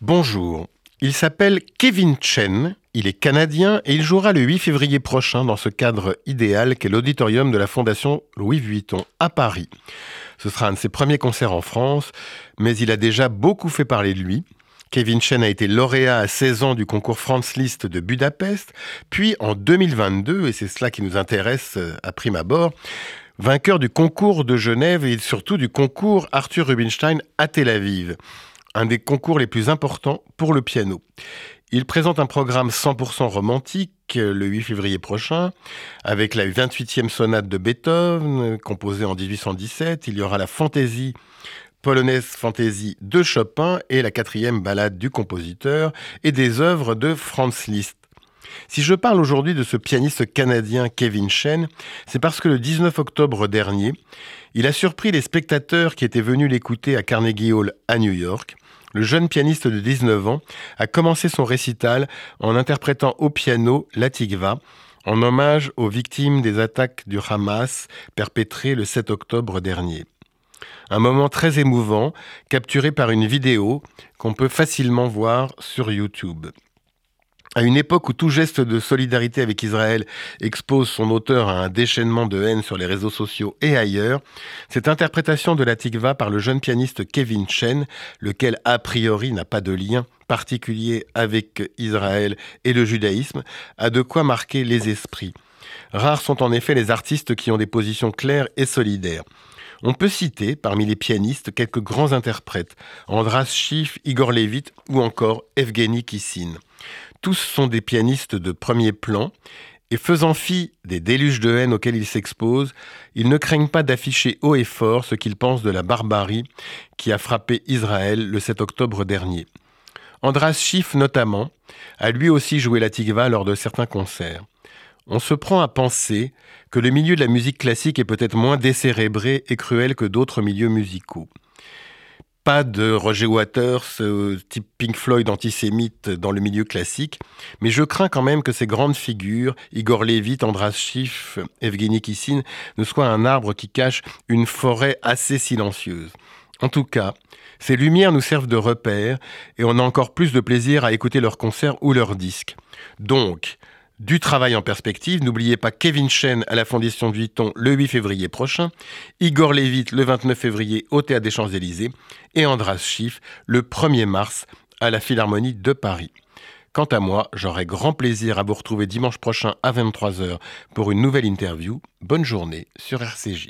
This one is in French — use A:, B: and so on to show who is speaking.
A: Bonjour, il s'appelle Kevin Chen, il est canadien et il jouera le 8 février prochain dans ce cadre idéal qu'est l'auditorium de la Fondation Louis Vuitton à Paris. Ce sera un de ses premiers concerts en France, mais il a déjà beaucoup fait parler de lui. Kevin Chen a été lauréat à 16 ans du concours France List de Budapest, puis en 2022, et c'est cela qui nous intéresse euh, à prime abord, vainqueur du concours de Genève et surtout du concours Arthur Rubinstein à Tel Aviv un des concours les plus importants pour le piano. Il présente un programme 100% romantique le 8 février prochain, avec la 28e sonate de Beethoven, composée en 1817. Il y aura la fantaisie, polonaise fantaisie de Chopin et la quatrième ballade du compositeur et des œuvres de Franz Liszt. Si je parle aujourd'hui de ce pianiste canadien Kevin Chen, c'est parce que le 19 octobre dernier, il a surpris les spectateurs qui étaient venus l'écouter à Carnegie Hall à New York. Le jeune pianiste de 19 ans a commencé son récital en interprétant au piano La Tigva, en hommage aux victimes des attaques du Hamas perpétrées le 7 octobre dernier. Un moment très émouvant, capturé par une vidéo qu'on peut facilement voir sur YouTube. À une époque où tout geste de solidarité avec Israël expose son auteur à un déchaînement de haine sur les réseaux sociaux et ailleurs, cette interprétation de la Tikva par le jeune pianiste Kevin Chen, lequel a priori n'a pas de lien particulier avec Israël et le judaïsme, a de quoi marquer les esprits. Rares sont en effet les artistes qui ont des positions claires et solidaires. On peut citer, parmi les pianistes, quelques grands interprètes, Andras Schiff, Igor Levit ou encore Evgeny Kissin. Tous sont des pianistes de premier plan et faisant fi des déluges de haine auxquels ils s'exposent, ils ne craignent pas d'afficher haut et fort ce qu'ils pensent de la barbarie qui a frappé Israël le 7 octobre dernier. Andras Schiff notamment a lui aussi joué la tigva lors de certains concerts. On se prend à penser que le milieu de la musique classique est peut-être moins décérébré et cruel que d'autres milieux musicaux pas de Roger Waters, euh, type Pink Floyd antisémite dans le milieu classique, mais je crains quand même que ces grandes figures, Igor Levit, Andras Schiff, Evgeny Kissin, ne soient un arbre qui cache une forêt assez silencieuse. En tout cas, ces lumières nous servent de repères et on a encore plus de plaisir à écouter leurs concerts ou leurs disques. Donc, du travail en perspective. N'oubliez pas Kevin Chen à la Fondation Vuitton le 8 février prochain, Igor Levit le 29 février au Théâtre des Champs-Élysées et Andras Schiff le 1er mars à la Philharmonie de Paris. Quant à moi, j'aurai grand plaisir à vous retrouver dimanche prochain à 23h pour une nouvelle interview. Bonne journée sur RCJ.